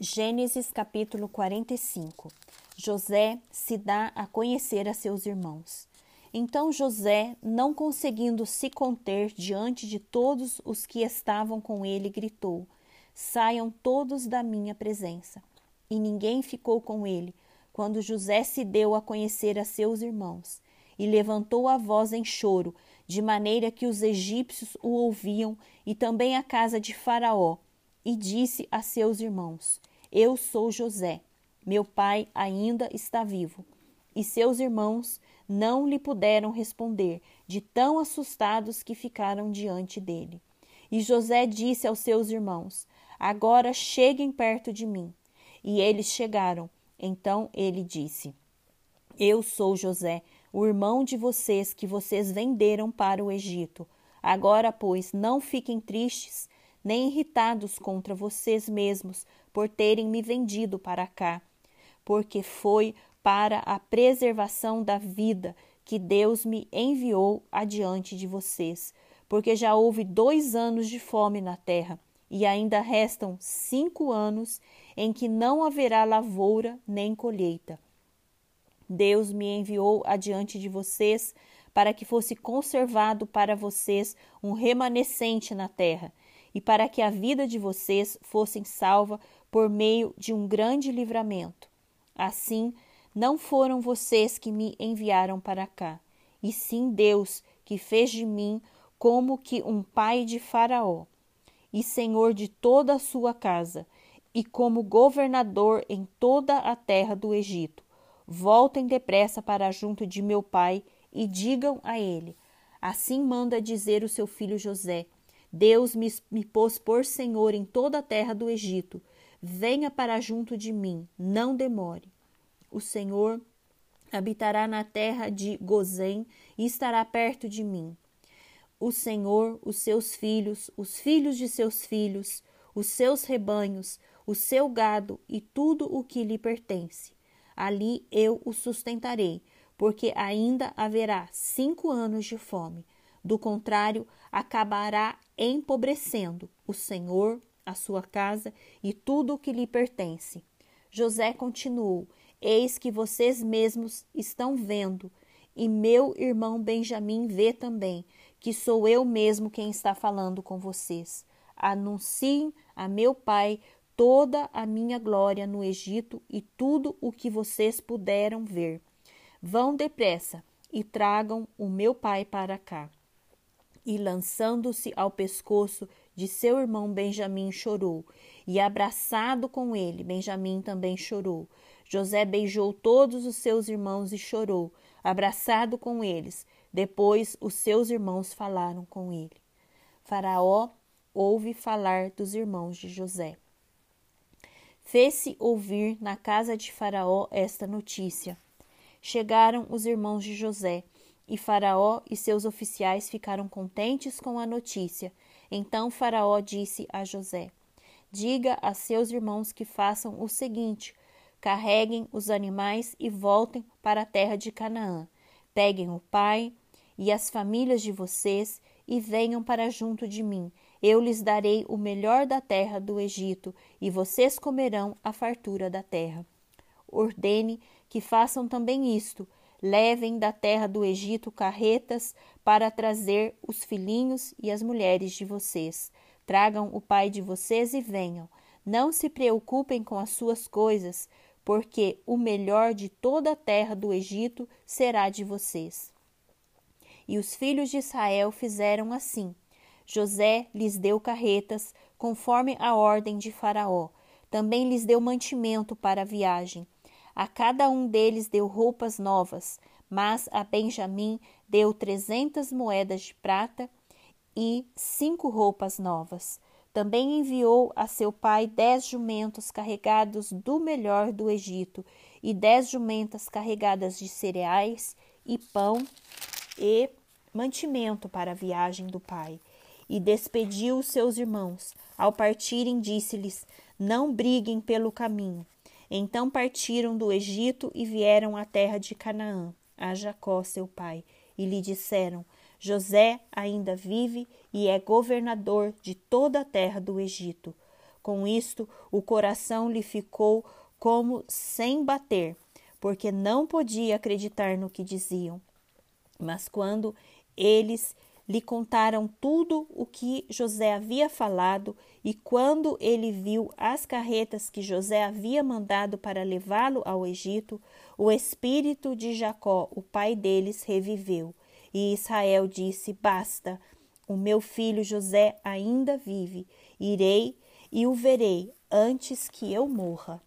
Gênesis capítulo 45 José se dá a conhecer a seus irmãos. Então José, não conseguindo se conter diante de todos os que estavam com ele, gritou: Saiam todos da minha presença. E ninguém ficou com ele, quando José se deu a conhecer a seus irmãos, e levantou a voz em choro, de maneira que os egípcios o ouviam, e também a casa de Faraó, e disse a seus irmãos: eu sou José. Meu pai ainda está vivo. E seus irmãos não lhe puderam responder, de tão assustados que ficaram diante dele. E José disse aos seus irmãos: Agora cheguem perto de mim. E eles chegaram. Então ele disse: Eu sou José, o irmão de vocês que vocês venderam para o Egito. Agora, pois, não fiquem tristes nem irritados contra vocês mesmos por terem me vendido para cá, porque foi para a preservação da vida que Deus me enviou adiante de vocês, porque já houve dois anos de fome na terra, e ainda restam cinco anos em que não haverá lavoura nem colheita. Deus me enviou adiante de vocês para que fosse conservado para vocês um remanescente na terra, e para que a vida de vocês fosse salva por meio de um grande livramento. Assim, não foram vocês que me enviaram para cá, e sim Deus que fez de mim como que um pai de Faraó, e senhor de toda a sua casa, e como governador em toda a terra do Egito. Voltem depressa para junto de meu pai e digam a ele: Assim manda dizer o seu filho José: Deus me, me pôs por senhor em toda a terra do Egito. Venha para junto de mim, não demore. O Senhor habitará na terra de Gozém e estará perto de mim. O Senhor, os seus filhos, os filhos de seus filhos, os seus rebanhos, o seu gado e tudo o que lhe pertence. Ali eu o sustentarei, porque ainda haverá cinco anos de fome. Do contrário, acabará empobrecendo o Senhor, a sua casa e tudo o que lhe pertence. José continuou: Eis que vocês mesmos estão vendo, e meu irmão Benjamim vê também, que sou eu mesmo quem está falando com vocês. Anunciem a meu pai toda a minha glória no Egito e tudo o que vocês puderam ver. Vão depressa e tragam o meu pai para cá e, lançando-se ao pescoço de seu irmão Benjamim, chorou. E, abraçado com ele, Benjamim também chorou. José beijou todos os seus irmãos e chorou, abraçado com eles. Depois, os seus irmãos falaram com ele. Faraó ouve falar dos irmãos de José. Fez-se ouvir na casa de Faraó esta notícia. Chegaram os irmãos de José e Faraó e seus oficiais ficaram contentes com a notícia. Então Faraó disse a José: Diga a seus irmãos que façam o seguinte: carreguem os animais e voltem para a terra de Canaã. Peguem o pai e as famílias de vocês e venham para junto de mim. Eu lhes darei o melhor da terra do Egito e vocês comerão a fartura da terra. Ordene que façam também isto Levem da terra do Egito carretas para trazer os filhinhos e as mulheres de vocês. Tragam o pai de vocês e venham. Não se preocupem com as suas coisas, porque o melhor de toda a terra do Egito será de vocês. E os filhos de Israel fizeram assim. José lhes deu carretas, conforme a ordem de Faraó. Também lhes deu mantimento para a viagem. A cada um deles deu roupas novas, mas a Benjamim deu trezentas moedas de prata e cinco roupas novas. Também enviou a seu pai dez jumentos carregados do melhor do Egito e dez jumentas carregadas de cereais e pão e mantimento para a viagem do pai. E despediu os seus irmãos. Ao partirem, disse-lhes: Não briguem pelo caminho então partiram do Egito e vieram à terra de Canaã, a Jacó, seu pai, e lhe disseram: José ainda vive e é governador de toda a terra do Egito. Com isto, o coração lhe ficou como sem bater, porque não podia acreditar no que diziam. Mas quando eles lhe contaram tudo o que José havia falado, e quando ele viu as carretas que José havia mandado para levá-lo ao Egito, o espírito de Jacó, o pai deles, reviveu. E Israel disse: Basta, o meu filho José ainda vive. Irei e o verei antes que eu morra.